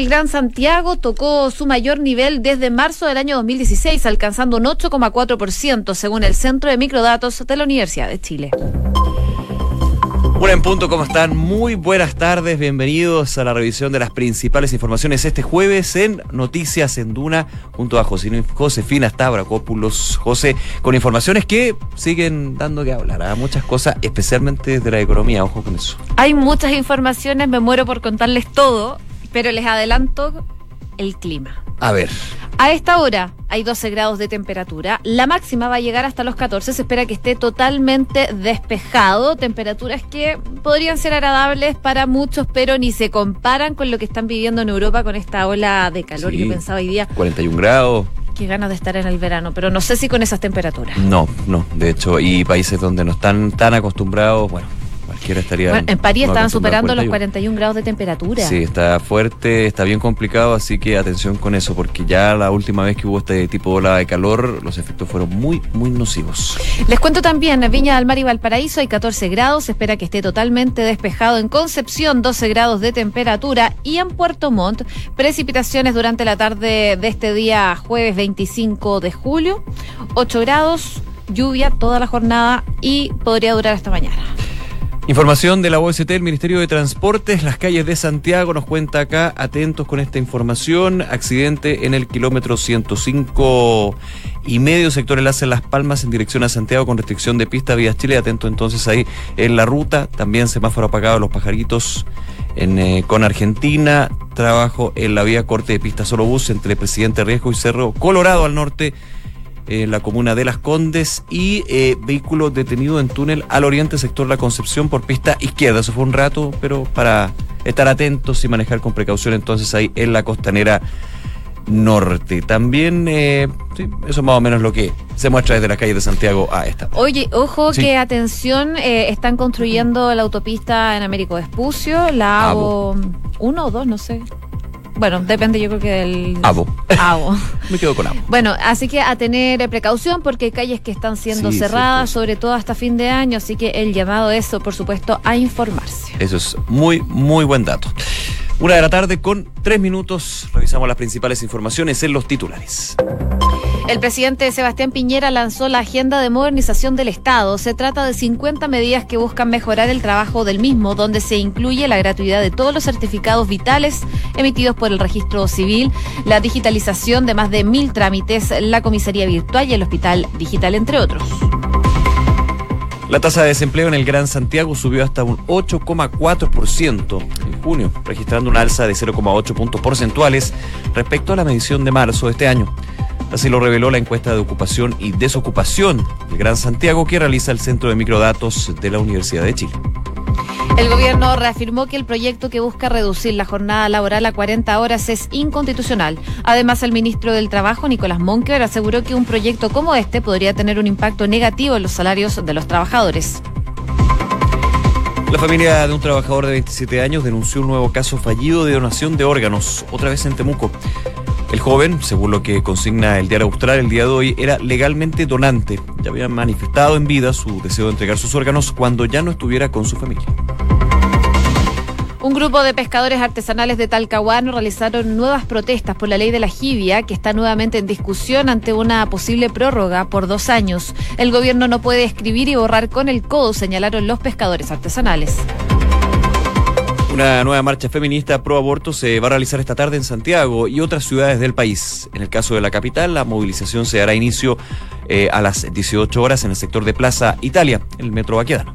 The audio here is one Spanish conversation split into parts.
El Gran Santiago tocó su mayor nivel desde marzo del año 2016, alcanzando un 8,4%, según el Centro de Microdatos de la Universidad de Chile. Una en punto, ¿cómo están? Muy buenas tardes, bienvenidos a la revisión de las principales informaciones este jueves en Noticias en Duna, junto a Josefina Stavrakopoulos. José, con informaciones que siguen dando que hablar, ¿ah? muchas cosas, especialmente de la economía, ojo con eso. Hay muchas informaciones, me muero por contarles todo, pero les adelanto el clima. A ver. A esta hora hay 12 grados de temperatura. La máxima va a llegar hasta los 14. Se espera que esté totalmente despejado. Temperaturas que podrían ser agradables para muchos, pero ni se comparan con lo que están viviendo en Europa con esta ola de calor. Yo pensaba hoy día. 41 grados. Qué ganas de estar en el verano, pero no sé si con esas temperaturas. No, no. De hecho, y países donde no están tan acostumbrados, bueno, estaría. en París estaban superando los 41 grados de temperatura. Sí, está fuerte, está bien complicado, así que atención con eso, porque ya la última vez que hubo este tipo de ola de calor, los efectos fueron muy, muy nocivos. Les cuento también, en Viña del Mar y Valparaíso hay 14 grados, se espera que esté totalmente despejado. En Concepción, 12 grados de temperatura. Y en Puerto Montt, precipitaciones durante la tarde de este día, jueves 25 de julio, 8 grados lluvia toda la jornada y podría durar hasta mañana. Información de la OST, el Ministerio de Transportes, las calles de Santiago nos cuenta acá, atentos con esta información, accidente en el kilómetro 105 y medio, sector enlace Las Palmas en dirección a Santiago con restricción de pista Vías Chile, atento entonces ahí en la ruta, también semáforo apagado Los Pajaritos en, eh, con Argentina, trabajo en la vía corte de pista solo bus entre Presidente Riesgo y Cerro Colorado al norte en la comuna de Las Condes y eh, vehículo detenido en túnel al oriente sector La Concepción por pista izquierda. Eso fue un rato, pero para estar atentos y manejar con precaución entonces ahí en la costanera norte. También, eh, sí, eso es más o menos lo que se muestra desde la calle de Santiago a esta. Oye, ojo que atención, eh, están construyendo la autopista en Américo Vespucio, la AVO 1 o 2, no sé. Bueno, depende yo creo que del... Abo. Abo. Me quedo con Abo. Bueno, así que a tener precaución porque hay calles que están siendo cerradas, sobre todo hasta fin de año, así que el llamado es, por supuesto, a informarse. Eso es muy, muy buen dato. Una de la tarde con tres minutos. Revisamos las principales informaciones en los titulares. El presidente Sebastián Piñera lanzó la Agenda de Modernización del Estado. Se trata de 50 medidas que buscan mejorar el trabajo del mismo, donde se incluye la gratuidad de todos los certificados vitales emitidos por el registro civil, la digitalización de más de mil trámites, la comisaría virtual y el hospital digital, entre otros. La tasa de desempleo en el Gran Santiago subió hasta un 8,4% en junio, registrando una alza de 0,8 puntos porcentuales respecto a la medición de marzo de este año. Así lo reveló la encuesta de ocupación y desocupación del Gran Santiago que realiza el Centro de Microdatos de la Universidad de Chile. El gobierno reafirmó que el proyecto que busca reducir la jornada laboral a 40 horas es inconstitucional. Además, el ministro del Trabajo, Nicolás Monker, aseguró que un proyecto como este podría tener un impacto negativo en los salarios de los trabajadores. La familia de un trabajador de 27 años denunció un nuevo caso fallido de donación de órganos, otra vez en Temuco. El joven, según lo que consigna el diario Austral el día de hoy, era legalmente donante. Ya había manifestado en vida su deseo de entregar sus órganos cuando ya no estuviera con su familia. Un grupo de pescadores artesanales de Talcahuano realizaron nuevas protestas por la ley de la jibia, que está nuevamente en discusión ante una posible prórroga por dos años. El gobierno no puede escribir y borrar con el codo, señalaron los pescadores artesanales. Una nueva marcha feminista pro aborto se va a realizar esta tarde en Santiago y otras ciudades del país. En el caso de la capital, la movilización se dará inicio eh, a las 18 horas en el sector de Plaza Italia, el metro Baquedano.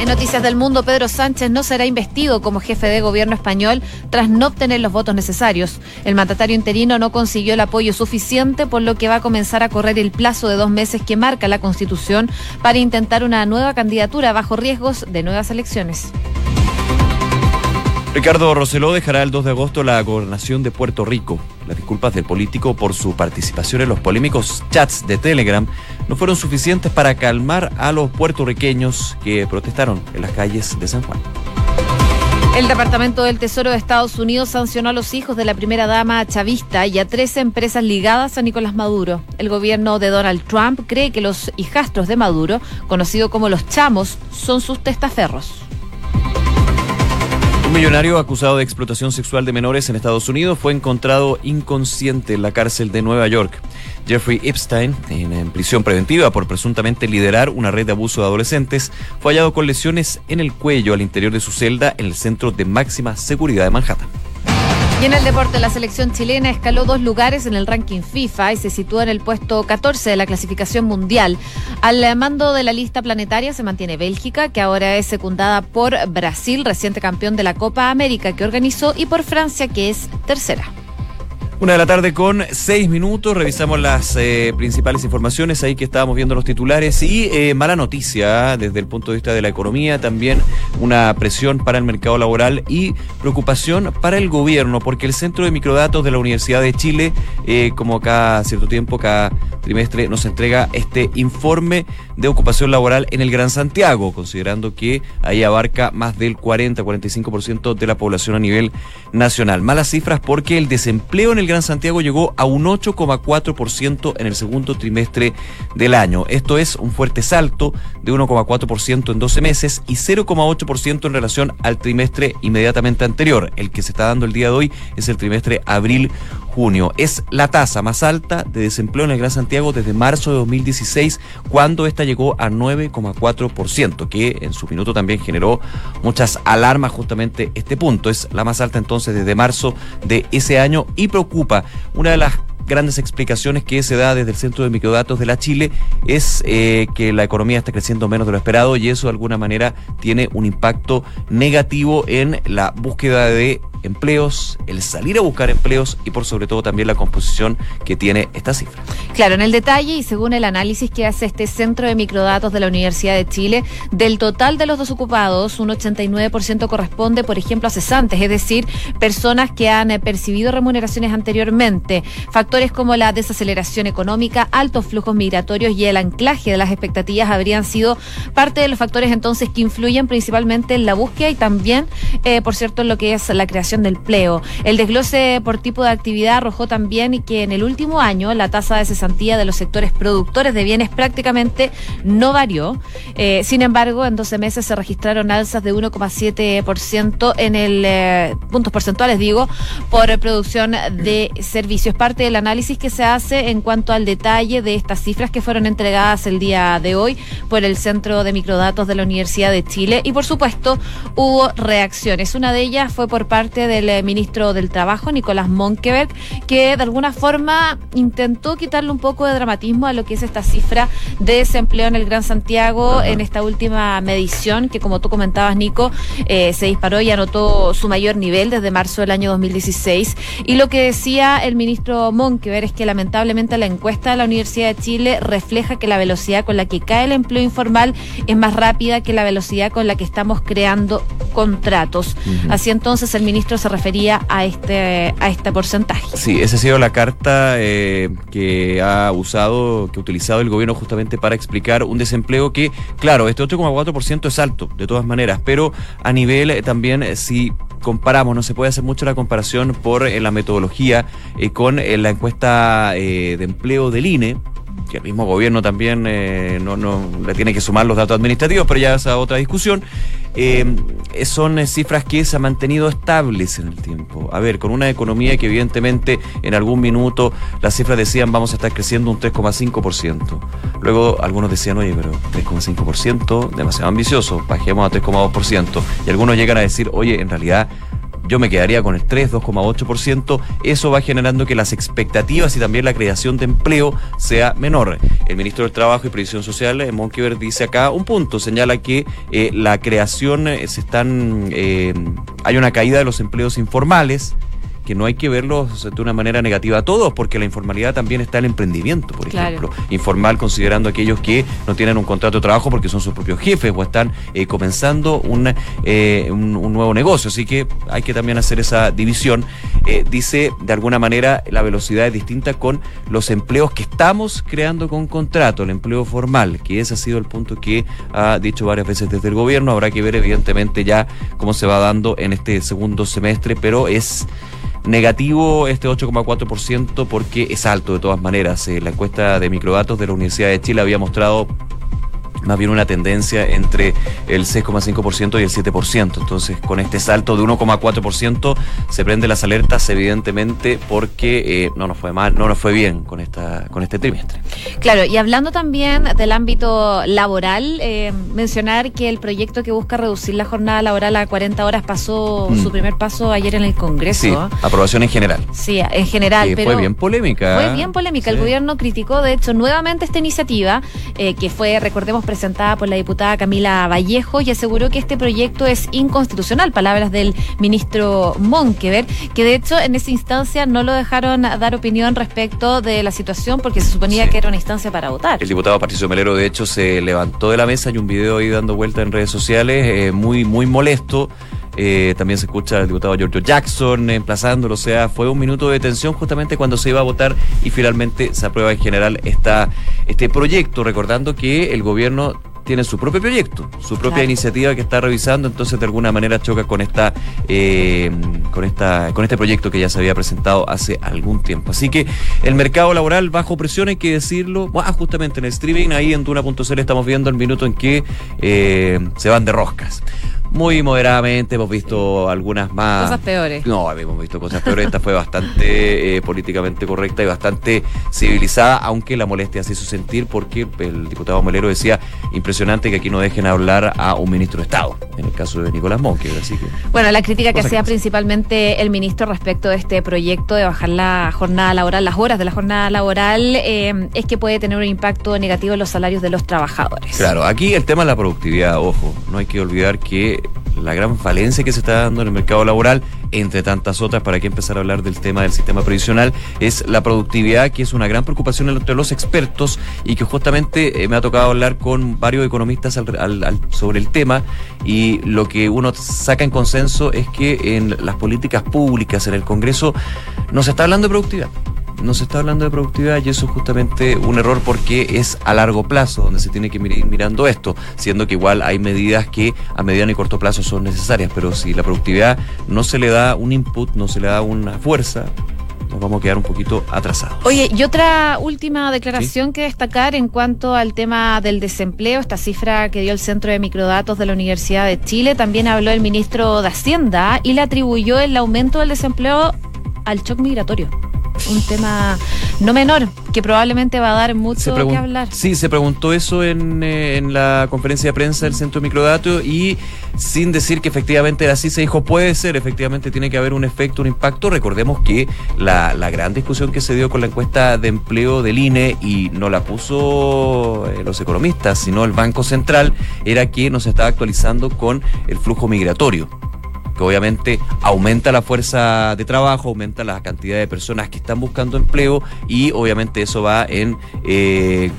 En Noticias del Mundo, Pedro Sánchez no será investido como jefe de gobierno español tras no obtener los votos necesarios. El mandatario interino no consiguió el apoyo suficiente, por lo que va a comenzar a correr el plazo de dos meses que marca la Constitución para intentar una nueva candidatura bajo riesgos de nuevas elecciones. Ricardo Roseló dejará el 2 de agosto la gobernación de Puerto Rico. Las disculpas del político por su participación en los polémicos chats de Telegram no fueron suficientes para calmar a los puertorriqueños que protestaron en las calles de San Juan. El Departamento del Tesoro de Estados Unidos sancionó a los hijos de la primera dama chavista y a 13 empresas ligadas a Nicolás Maduro. El gobierno de Donald Trump cree que los hijastros de Maduro, conocidos como los chamos, son sus testaferros. Un millonario acusado de explotación sexual de menores en Estados Unidos fue encontrado inconsciente en la cárcel de Nueva York. Jeffrey Epstein, en, prisión preventiva por presuntamente liderar una red de abuso de adolescentes, fue hallado con lesiones en el cuello al interior de su celda en el centro de máxima seguridad de Manhattan. Y en el deporte, la selección chilena escaló dos lugares en el ranking FIFA y se sitúa en el puesto 14 de la clasificación mundial. Al mando de la lista planetaria se mantiene Bélgica, que ahora es secundada por Brasil, reciente campeón de la Copa América que organizó, y por Francia, que es tercera. Una de la tarde con seis minutos, revisamos las eh, principales informaciones ahí que estábamos viendo los titulares y eh, mala noticia desde el punto de vista de la economía, también una presión para el mercado laboral y preocupación para el gobierno, porque el Centro de Microdatos de la Universidad de Chile, eh, como cada cierto tiempo, cada trimestre, nos entrega este informe de ocupación laboral en el Gran Santiago, considerando que ahí abarca más del 40-45% de la población a nivel nacional. Malas cifras porque el desempleo en el Gran Santiago llegó a un 8,4% en el segundo trimestre del año. Esto es un fuerte salto de 1,4% en 12 meses y 0,8% en relación al trimestre inmediatamente anterior. El que se está dando el día de hoy es el trimestre abril junio. Es la tasa más alta de desempleo en el Gran Santiago desde marzo de 2016, cuando esta llegó a 9,4%, que en su minuto también generó muchas alarmas justamente este punto. Es la más alta entonces desde marzo de ese año y preocupa una de las grandes explicaciones que se da desde el Centro de Microdatos de la Chile es eh, que la economía está creciendo menos de lo esperado y eso de alguna manera tiene un impacto negativo en la búsqueda de empleos, el salir a buscar empleos y por sobre todo también la composición que tiene esta cifra. Claro, en el detalle y según el análisis que hace este Centro de Microdatos de la Universidad de Chile, del total de los desocupados, un 89% corresponde, por ejemplo, a cesantes, es decir, personas que han eh, percibido remuneraciones anteriormente. Factores como la desaceleración económica, altos flujos migratorios y el anclaje de las expectativas habrían sido parte de los factores entonces que influyen principalmente en la búsqueda y también, eh, por cierto, en lo que es la creación del empleo. El desglose por tipo de actividad arrojó también que en el último año la tasa de de los sectores productores de bienes prácticamente no varió. Eh, sin embargo, en 12 meses se registraron alzas de 1,7% en el eh, puntos porcentuales, digo, por producción de servicios. Parte del análisis que se hace en cuanto al detalle de estas cifras que fueron entregadas el día de hoy por el Centro de Microdatos de la Universidad de Chile. Y por supuesto, hubo reacciones. Una de ellas fue por parte del eh, ministro del Trabajo, Nicolás Monkeberg, que de alguna forma intentó quitarle un poco de dramatismo a lo que es esta cifra de desempleo en el Gran Santiago en esta última medición, que como tú comentabas, Nico, eh, se disparó y anotó su mayor nivel desde marzo del año 2016. Y lo que decía el ministro Monkeberg es que lamentablemente la encuesta de la Universidad de Chile refleja que la velocidad con la que cae el empleo informal es más rápida que la velocidad con la que estamos creando contratos. Así entonces el ministro se refería a este, a este porcentaje. Sí, esa ha sido la carta eh, que ha usado, que ha utilizado el gobierno justamente para explicar un desempleo que, claro, este 8,4% es alto, de todas maneras, pero a nivel eh, también, eh, si comparamos, no se puede hacer mucho la comparación por la metodología con la encuesta de empleo del INE, que el mismo gobierno también no, no, le tiene que sumar los datos administrativos, pero ya es otra discusión. Eh, son cifras que se han mantenido estables en el tiempo. A ver, con una economía que evidentemente en algún minuto las cifras decían vamos a estar creciendo un 3,5%. Luego algunos decían, oye, pero 3,5%, demasiado ambicioso, bajemos a 3,2%. Y algunos llegan a decir, oye, en realidad yo me quedaría con el 3, 2,8%. Eso va generando que las expectativas y también la creación de empleo sea menor. El ministro del Trabajo y Previsión Social, eh, Monkever, dice acá un punto, señala que eh, la creación eh, se están, hay una caída de los empleos informales que no hay que verlos de una manera negativa a todos, porque la informalidad también está en el emprendimiento, por ejemplo. Informal considerando aquellos que no tienen un contrato de trabajo porque son sus propios jefes o están eh, comenzando eh, un, un, nuevo negocio. Así que hay que también hacer esa división. Eh, dice, de alguna manera, la velocidad es distinta con los empleos que estamos creando con contrato, el empleo formal, que ese ha sido el punto que ha dicho varias veces desde el gobierno. Habrá que ver, evidentemente, ya cómo se va dando en este segundo semestre, pero es Negativo este 8,4% porque es alto de todas maneras. Eh, la encuesta de microdatos de la Universidad de Chile había mostrado más bien una tendencia entre el 6,5% y el 7%. Entonces, con este salto de 1,4% se prende las alertas, evidentemente, porque eh, no nos fue mal, no nos fue bien con esta con este trimestre. Claro, y hablando también del ámbito laboral, eh, mencionar que el proyecto que busca reducir la jornada laboral a 40 horas pasó mm. su primer paso ayer en el Congreso. Sí, aprobación en general. Sí, en general. pero fue bien polémica. Fue bien polémica. El gobierno criticó, de hecho, nuevamente esta iniciativa, eh, que fue, recordemos, presentada por la diputada Camila Vallejo y aseguró que este proyecto es inconstitucional. Palabras del ministro Monkever, que de hecho en esa instancia no lo dejaron dar opinión respecto de la situación porque se suponía que era una instancia para votar. El diputado Patricio Melero, de hecho, se levantó de la mesa y un video ahí dando vuelta en redes sociales, eh, muy, muy molesto. Eh, también se escucha al diputado Giorgio Jackson emplazándolo. O sea, fue un minuto de tensión justamente cuando se iba a votar y finalmente se aprueba en general esta, este proyecto, recordando que el gobierno tiene su propio proyecto, su propia iniciativa que está revisando, entonces de alguna manera choca con esta, eh, con esta, con este proyecto que ya se había presentado hace algún tiempo. Así que el mercado laboral bajo presión, hay que decirlo, ah, justamente en el streaming, ahí en Duna.cl estamos viendo el minuto en que eh, se van de roscas muy moderadamente, hemos visto algunas más. Cosas peores. No, hemos visto cosas peores. Esta fue bastante eh, políticamente correcta y bastante civilizada, aunque la molestia se hizo sentir porque el diputado Molero decía impresionante que aquí no dejen hablar a un ministro de Estado, en el caso de Nicolás Monque. Así que, bueno, la crítica que hacía principalmente el ministro respecto de este proyecto de bajar la jornada laboral, las horas de la jornada laboral, eh, es que puede tener un impacto negativo en los salarios de los trabajadores. Claro, aquí el tema es la productividad, ojo, no hay que olvidar que la gran falencia que se está dando en el mercado laboral, entre tantas otras, para que empezar a hablar del tema del sistema previsional, es la productividad, que es una gran preocupación entre los expertos y que justamente eh, me ha tocado hablar con varios economistas sobre el tema y lo que uno saca en consenso es que en las políticas públicas, en el Congreso, no se está hablando de productividad no se está hablando de productividad y eso es justamente un error porque es a largo plazo donde se tiene que ir mirando esto, siendo que igual hay medidas que a mediano y corto plazo son necesarias, pero si la productividad no se le da un input, no se le da una fuerza, nos vamos a quedar un poquito atrasados. Oye, y otra última declaración que destacar en cuanto al tema del desempleo, esta cifra que dio el Centro de Microdatos de la Universidad de Chile, también habló el ministro de Hacienda y le atribuyó el aumento del desempleo al shock migratorio un tema no menor, que probablemente va a dar mucho que hablar. Sí, se preguntó eso en, eh, en, la conferencia de prensa del Centro de Microdatos y sin decir que efectivamente era así, se dijo, puede ser, efectivamente tiene que haber un efecto, un impacto. Recordemos que la, la gran discusión que se dio con la encuesta de empleo del INE y no la puso eh, los economistas, sino el Banco Central, era que nos estaba actualizando con el flujo migratorio que obviamente aumenta la fuerza de trabajo, aumenta la cantidad de personas que están buscando empleo y obviamente eso va en eh,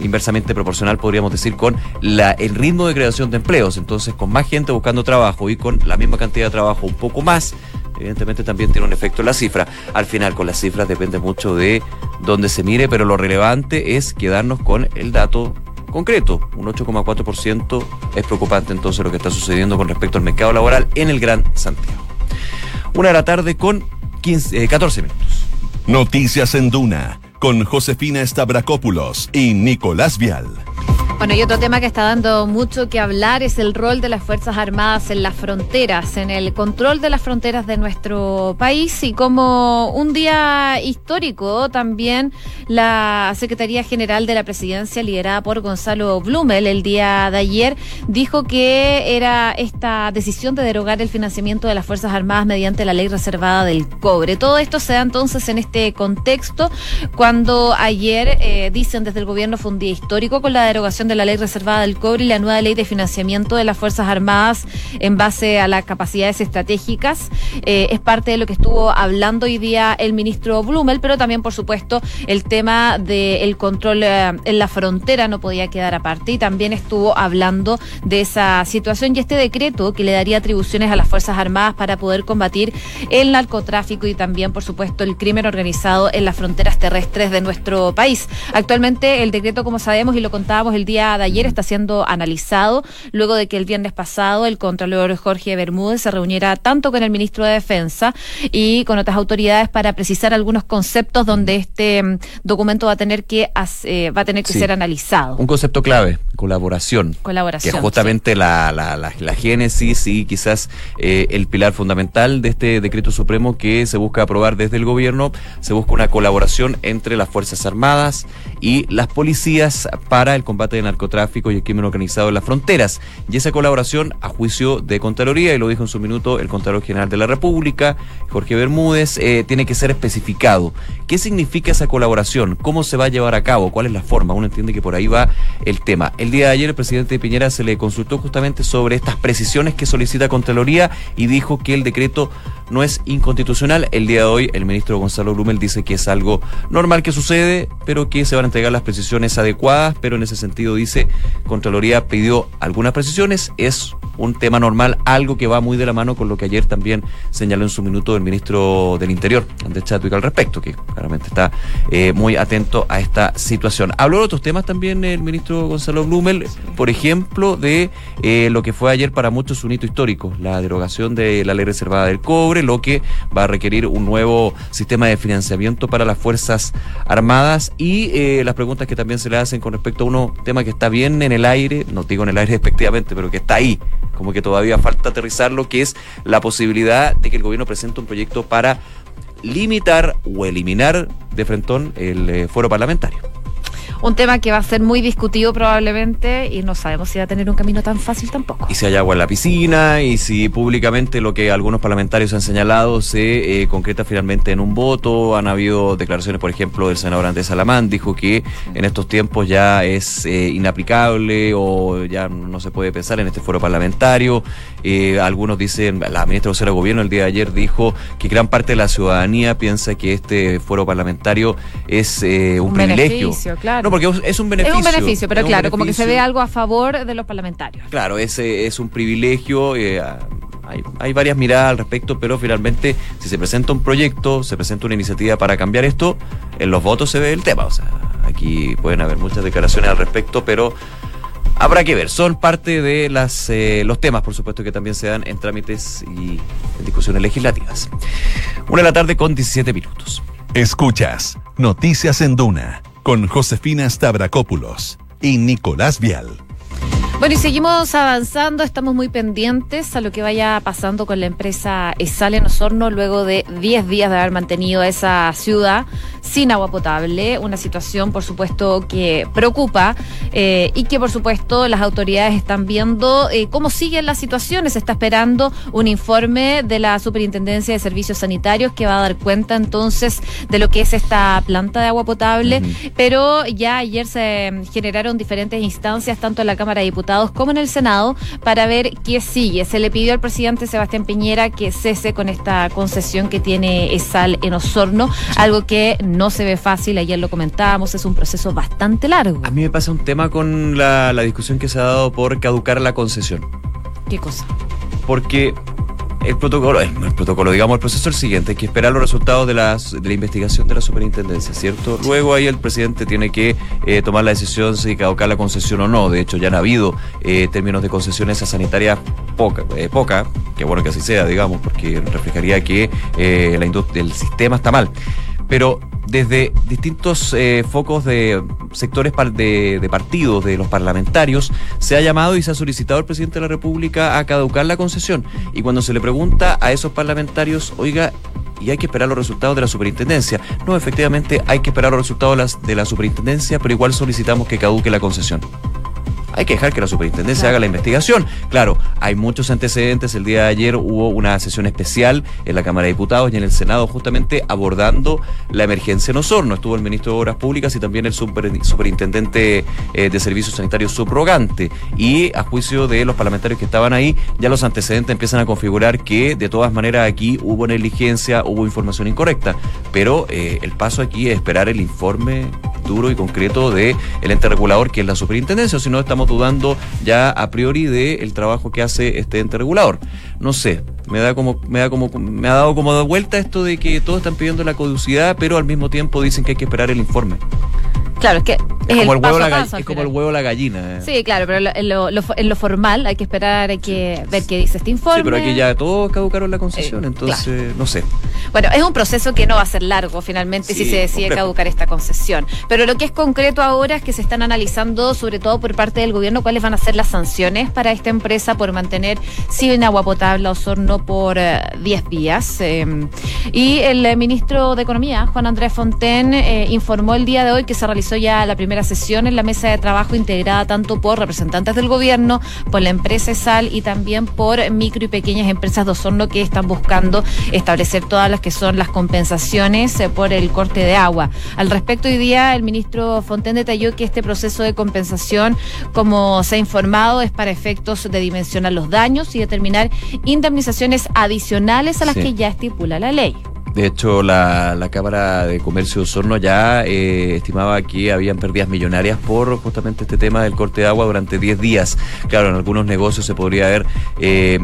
inversamente proporcional, podríamos decir, con la, el ritmo de creación de empleos. Entonces, con más gente buscando trabajo y con la misma cantidad de trabajo un poco más, evidentemente también tiene un efecto en la cifra. Al final, con las cifras depende mucho de dónde se mire, pero lo relevante es quedarnos con el dato concreto, un 8,4%. Es preocupante entonces lo que está sucediendo con respecto al mercado laboral en el Gran Santiago. Una de la tarde con 15, 14 eh, minutos. Noticias en Duna con Josefina Stavrakopoulos y Nicolás Vial. Bueno, y otro tema que está dando mucho que hablar es el rol de las Fuerzas Armadas en las fronteras, en el control de las fronteras de nuestro país y como un día histórico también la Secretaría General de la Presidencia, liderada por Gonzalo Blumel, el día de ayer dijo que era esta decisión de derogar el financiamiento de las Fuerzas Armadas mediante la ley reservada del cobre. Todo esto se da entonces en este contexto cuando ayer eh, dicen desde el gobierno fue un día histórico con la derogación de la ley reservada del cobre y la nueva ley de financiamiento de las Fuerzas Armadas en base a las capacidades estratégicas. Eh, es parte de lo que estuvo hablando hoy día el ministro Blumel, pero también, por supuesto, el tema del control eh, en la frontera no podía quedar aparte y también estuvo hablando de esa situación y este decreto que le daría atribuciones a las Fuerzas Armadas para poder combatir el narcotráfico y también, por supuesto, el crimen organizado en las fronteras terrestres de nuestro país. Actualmente el decreto, como sabemos y lo contábamos el día día de ayer está siendo analizado luego de que el viernes pasado el Contralor Jorge Bermúdez se reuniera tanto con el ministro de Defensa y con otras autoridades para precisar algunos conceptos donde este mm, documento va a tener que eh, va a tener que ser analizado. Un concepto clave, colaboración. Colaboración. Que es justamente la, la, la, génesis y quizás eh, el pilar fundamental de este decreto supremo que se busca aprobar desde el gobierno. Se busca una colaboración entre las Fuerzas Armadas y las policías para el combate del narcotráfico y el crimen organizado en las fronteras. Y esa colaboración, a juicio de Contraloría, y lo dijo en su minuto el Contralor General de la República, Jorge Bermúdez, eh, tiene que ser especificado. ¿Qué significa esa colaboración? ¿Cómo se va a llevar a cabo? ¿Cuál es la forma? Uno entiende que por ahí va el tema. El día de ayer el presidente Piñera se le consultó justamente sobre estas precisiones que solicita Contraloría y dijo que el decreto no es inconstitucional. El día de hoy el ministro Gonzalo Blumel dice que es algo normal que sucede, pero que se van a entregar las precisiones adecuadas, pero en ese sentido dice, Contraloría pidió algunas precisiones, es un tema normal, algo que va muy de la mano con lo que ayer también señaló en su minuto el ministro del Interior, Andrés Chadwick, al respecto, que claramente está eh, muy atento a esta situación. Habló de otros temas también el ministro Gonzalo Blumel, por ejemplo, de eh, lo que fue ayer para muchos un hito histórico, la derogación de la ley reservada del cobre, lo que va a requerir un nuevo sistema de financiamiento para las Fuerzas Armadas y eh, las preguntas que también se le hacen con respecto a un tema que está bien en el aire, no digo en el aire despectivamente, pero que está ahí, como que todavía falta aterrizarlo, que es la posibilidad de que el gobierno presente un proyecto para limitar o eliminar de frentón el eh, foro parlamentario un tema que va a ser muy discutido probablemente y no sabemos si va a tener un camino tan fácil tampoco. Y si hay agua en la piscina y si públicamente lo que algunos parlamentarios han señalado se eh, concreta finalmente en un voto. Han habido declaraciones, por ejemplo, del senador Andrés Salamán, dijo que en estos tiempos ya es eh, inaplicable o ya no se puede pensar en este foro parlamentario. Eh, algunos dicen, la ministra de Gobierno el día de ayer dijo que gran parte de la ciudadanía piensa que este foro parlamentario es un, privilegio. Claro porque es un beneficio. Es un beneficio, pero claro, como que se ve algo a favor de los parlamentarios. Claro, ese es un privilegio. Eh, hay, hay, varias miradas al respecto, pero finalmente, si se presenta un proyecto, se presenta una iniciativa para cambiar esto, en los votos se ve el tema. O sea, aquí pueden haber muchas declaraciones al respecto, pero habrá que ver. Son parte de las, eh, los temas, por supuesto, que también se dan en trámites y en discusiones legislativas. Una de la tarde con 17 minutos. Escuchas Noticias en Duna con Josefina Stavrakopoulos y Nicolás Vial. Bueno, y seguimos avanzando, estamos muy pendientes a lo que vaya pasando con la empresa Esal en Osorno luego de 10 días de haber mantenido esa ciudad sin agua potable, una situación por supuesto que preocupa eh, y que por supuesto las autoridades están viendo eh, cómo siguen las situaciones. Se está esperando un informe de la Superintendencia de Servicios Sanitarios que va a dar cuenta entonces de lo que es esta planta de agua potable, pero ya ayer se generaron diferentes instancias, tanto en la Cámara de Diputados como en el Senado, para ver qué sigue. Se le pidió al presidente Sebastián Piñera que cese con esta concesión que tiene ESAL en Osorno, algo que no se ve fácil, ayer lo comentábamos, es un proceso bastante largo. A mí me pasa un tema con la, discusión que se ha dado por caducar la concesión. ¿Qué cosa? Porque el protocolo, el, protocolo, digamos, el proceso es el siguiente, hay que esperar los resultados de, las, de la investigación de la superintendencia, ¿cierto? Luego ahí el presidente tiene que eh, tomar la decisión si caducar la concesión o no. De hecho, ya han habido eh, términos de concesiones sanitarias poca, eh, poca, que bueno que así sea, digamos, porque reflejaría que la el sistema está mal. Pero desde distintos eh, focos de sectores de, de, partidos, de los parlamentarios, se ha llamado y se ha solicitado al presidente de la República a caducar la concesión. Y cuando se le pregunta a esos parlamentarios, oiga, y hay que esperar los resultados de la superintendencia. No, efectivamente hay que esperar los resultados de la superintendencia, pero igual solicitamos que caduque la concesión hay que dejar que la superintendencia haga la investigación. Claro, hay muchos antecedentes. El día de ayer hubo una sesión especial en la Cámara de Diputados y en el Senado justamente abordando la emergencia en Osorno. Estuvo el ministro de Obras Públicas y también el superintendente eh, de Servicios Sanitarios subrogante. Y a juicio de los parlamentarios que estaban ahí, ya los antecedentes empiezan a configurar que de todas maneras aquí hubo negligencia, hubo información incorrecta. Pero eh, el paso aquí es esperar el informe duro y concreto de el ente regulador que es la superintendencia, o si no estamos dudando ya a priori del el trabajo que hace este ente regulador. No sé, me da como me da como me ha dado como de vuelta esto de que todos están pidiendo la caducidad, pero al mismo tiempo dicen que hay que esperar el informe. Claro, es que es, como, el huevo, la es como el huevo la gallina. Eh. Sí, claro, pero en lo, en lo, formal hay que esperar, hay que ver qué dice este informe. Sí, pero aquí ya todos caducaron la concesión, eh, entonces no sé. Bueno, es un proceso que no va a ser largo finalmente si se decide caducar esta concesión. Pero lo que es concreto ahora es que se están analizando, sobre todo por parte del gobierno, cuáles van a ser las sanciones para esta empresa por mantener sin agua potable a Osorno por 10 eh, días. y el ministro de Economía, Juan Andrés Fonten, informó el día de hoy que se realizó ya la primera sesión en la mesa de trabajo integrada tanto por representantes del gobierno, por la empresa ESAL y también por micro y pequeñas empresas de Osorno que están buscando establecer todas las que son las compensaciones eh, por el corte de agua. Al respecto, hoy día el ministro Fonten detalló que este proceso de compensación, como se ha informado, es para efectos de dimensionar los daños y determinar indemnizaciones adicionales a las que ya estipula la ley. De hecho, la, Cámara de Comercio de Osorno ya eh, estimaba que habían pérdidas millonarias por justamente este tema del corte de agua durante 10 días. Claro, en algunos negocios se podría haber eh,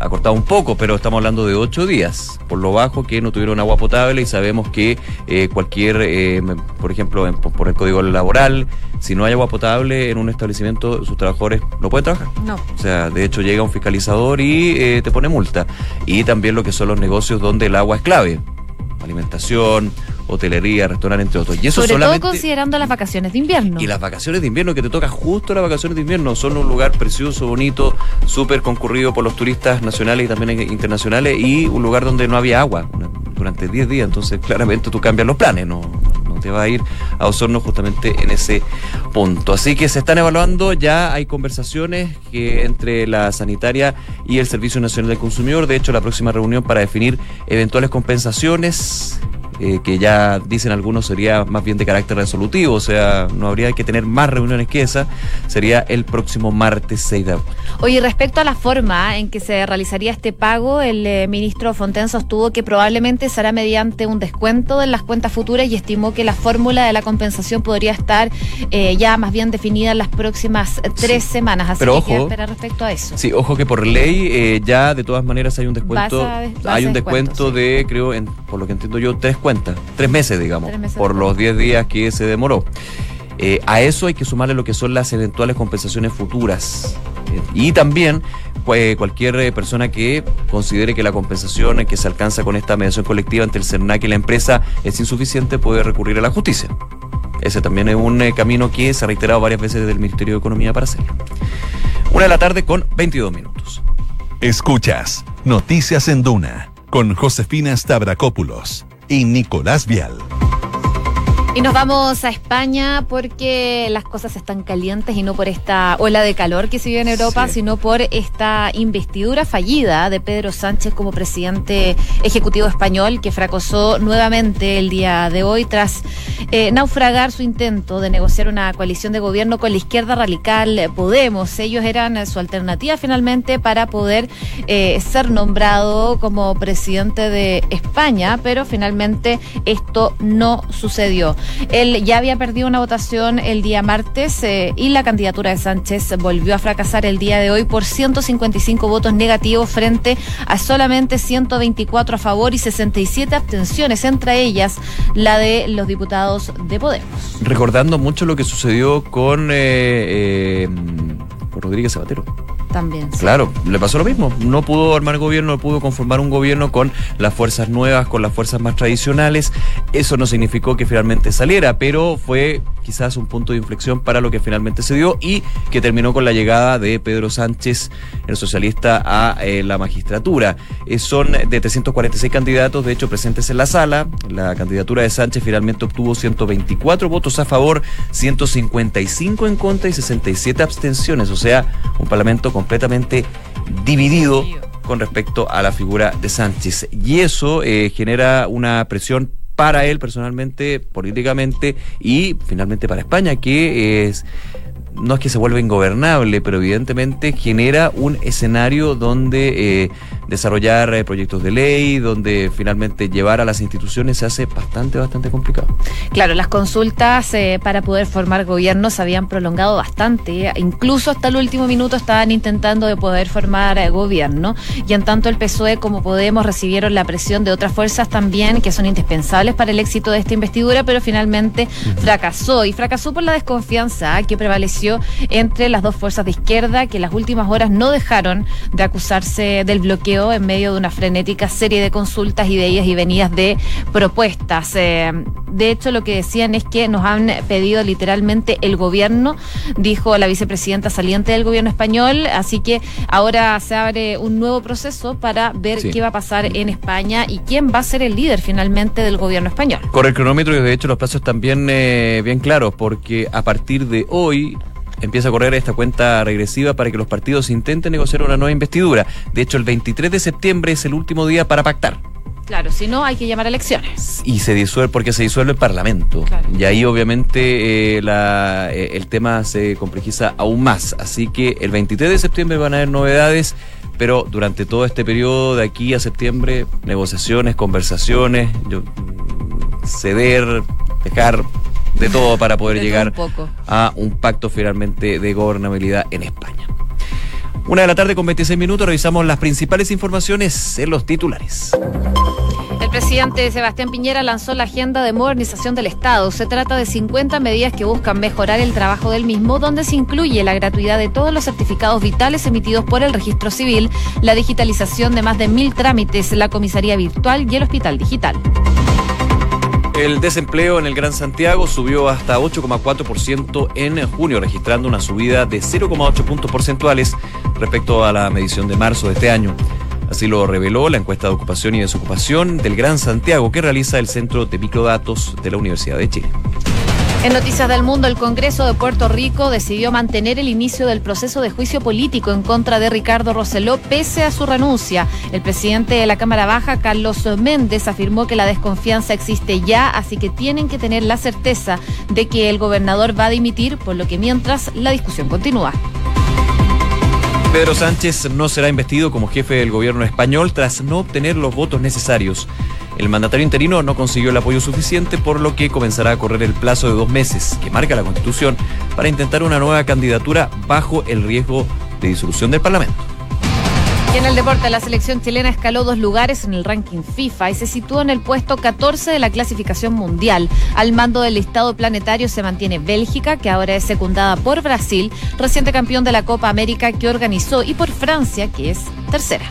acortado un poco, pero estamos hablando de 8 días, por lo bajo que no tuvieron agua potable y sabemos que eh, cualquier, por ejemplo, por el código laboral, si no hay agua potable en un establecimiento, sus trabajadores no pueden trabajar. No. O sea, de hecho llega un fiscalizador y eh, te pone multa. Y también lo que son los negocios donde el agua es clave. Alimentación, hotelería, restaurante, entre otros. Y eso Sobre todo considerando las vacaciones de invierno. Y las vacaciones de invierno, que te toca justo las vacaciones de invierno, son un lugar precioso, bonito, súper concurrido por los turistas nacionales y también internacionales, y un lugar donde no había agua durante 10 días. Entonces, claramente tú cambias los planes, no, te va a ir a Osorno justamente en ese punto. Así que se están evaluando, ya hay conversaciones que entre la sanitaria y el Servicio Nacional del Consumidor. De hecho, la próxima reunión para definir eventuales compensaciones eh, que ya dicen algunos sería más bien de carácter resolutivo, o sea, no habría que tener más reuniones que esa, sería el próximo martes 6 de agosto. Oye, respecto a la forma en que se realizaría este pago, el eh, ministro Fonten sostuvo que probablemente será mediante un descuento de las cuentas futuras y estimó que la fórmula de la compensación podría estar eh, ya más bien definida en las próximas tres semanas, así Pero que hay que esperar respecto a eso. Sí, ojo que por ley ya de todas maneras hay un descuento, hay un descuento, de, creo, en, por lo que entiendo yo, tres cuenta, tres meses, digamos, por los diez días que se demoró. Eh, a eso hay que sumarle lo que son las eventuales compensaciones futuras. Eh, y también pues, cualquier eh, persona que considere que la compensación que se alcanza con esta mediación colectiva entre el CERNAC y la empresa es insuficiente puede recurrir a la justicia. Ese también es un camino que se ha reiterado varias veces desde el Ministerio de Economía para hacerlo. Una de la tarde con 22 minutos. Escuchas Noticias en Duna con Josefina Stavrakopoulos y Nicolás Vial. Y nos vamos a España porque las cosas están calientes y no por esta ola de calor que se vive en Europa, sino por esta investidura fallida de Pedro Sánchez como presidente ejecutivo español que fracasó nuevamente el día de hoy tras eh, naufragar su intento de negociar una coalición de gobierno con la izquierda radical Podemos. Ellos eran su alternativa finalmente para poder eh, ser nombrado como presidente de España, pero finalmente esto no sucedió. Él ya había perdido una votación el día martes eh, y la candidatura de Sánchez volvió a fracasar el día de hoy por 155 votos negativos frente a solamente 124 a favor y 67 abstenciones, entre ellas la de los diputados de Podemos. Recordando mucho lo que sucedió con, eh, eh, con Rodríguez Zapatero también. Claro, le pasó lo mismo. No pudo armar gobierno, no pudo conformar un gobierno con las fuerzas nuevas, con las fuerzas más tradicionales. Eso no significó que finalmente saliera, pero fue quizás un punto de inflexión para lo que finalmente se dio y que terminó con la llegada de Pedro Sánchez, el socialista, a eh, la magistratura. Eh, son de 346 candidatos, de hecho, presentes en la sala. La candidatura de Sánchez finalmente obtuvo 124 votos a favor, 155 en contra y 67 abstenciones, o sea, un parlamento completamente dividido con respecto a la figura de Sánchez. Y eso eh, genera una presión para él personalmente, políticamente y finalmente para España, que es no es que se vuelva ingobernable, pero evidentemente genera un escenario donde eh, desarrollar eh, proyectos de ley, donde finalmente llevar a las instituciones se hace bastante, bastante complicado. Claro, las consultas eh, para poder formar gobierno se habían prolongado bastante, incluso hasta el último minuto estaban intentando de poder formar gobierno. Y en tanto el PSOE como Podemos recibieron la presión de otras fuerzas también que son indispensables para el éxito de esta investidura, pero finalmente fracasó. Y fracasó por la desconfianza que prevaleció entre las dos fuerzas de izquierda que en las últimas horas no dejaron de acusarse del bloqueo en medio de una frenética serie de consultas, ideas y venidas de propuestas. Eh, de hecho, lo que decían es que nos han pedido literalmente el gobierno, dijo la vicepresidenta saliente del gobierno español, así que ahora se abre un nuevo proceso para ver qué va a pasar en España y quién va a ser el líder finalmente del gobierno español. Corre el cronómetro y de hecho los plazos están bien, eh, bien claros porque a partir de hoy empieza a correr esta cuenta regresiva para que los partidos intenten negociar una nueva investidura. De hecho, el 23 de septiembre es el último día para pactar. Claro, si no hay que llamar a elecciones. Y se disuelve porque se disuelve el Parlamento. Y ahí obviamente eh, la, eh, el tema se complejiza aún más. Así que el 23 de septiembre van a haber novedades, pero durante todo este periodo de aquí a septiembre, negociaciones, conversaciones, yo, mm, ceder, dejar de todo para poder llegar a un pacto finalmente de gobernabilidad en España. Una de la tarde con 26 minutos revisamos las principales informaciones en los titulares. El presidente Sebastián Piñera lanzó la agenda de modernización del Estado. Se trata de 50 medidas que buscan mejorar el trabajo del mismo, donde se incluye la gratuidad de todos los certificados vitales emitidos por el registro civil, la digitalización de más de mil trámites, la comisaría virtual y el hospital digital. El desempleo en el Gran Santiago subió hasta 8,4% en junio, registrando una subida de 0,8 puntos porcentuales respecto a la medición de marzo de este año. Así lo reveló la encuesta de ocupación y desocupación del Gran Santiago que realiza el Centro de Microdatos de la Universidad de Chile. En Noticias del Mundo, el Congreso de Puerto Rico decidió mantener el inicio del proceso de juicio político en contra de Ricardo Roseló pese a su renuncia. El presidente de la Cámara Baja, Carlos Méndez, afirmó que la desconfianza existe ya, así que tienen que tener la certeza de que el gobernador va a dimitir, por lo que mientras la discusión continúa. Pedro Sánchez no será investido como jefe del gobierno español tras no obtener los votos necesarios. El mandatario interino no consiguió el apoyo suficiente, por lo que comenzará a correr el plazo de dos meses que marca la Constitución para intentar una nueva candidatura bajo el riesgo de disolución del Parlamento. Y en el deporte, la selección chilena escaló dos lugares en el ranking FIFA y se situó en el puesto 14 de la clasificación mundial. Al mando del listado planetario se mantiene Bélgica, que ahora es secundada por Brasil, reciente campeón de la Copa América que organizó, y por Francia, que es tercera.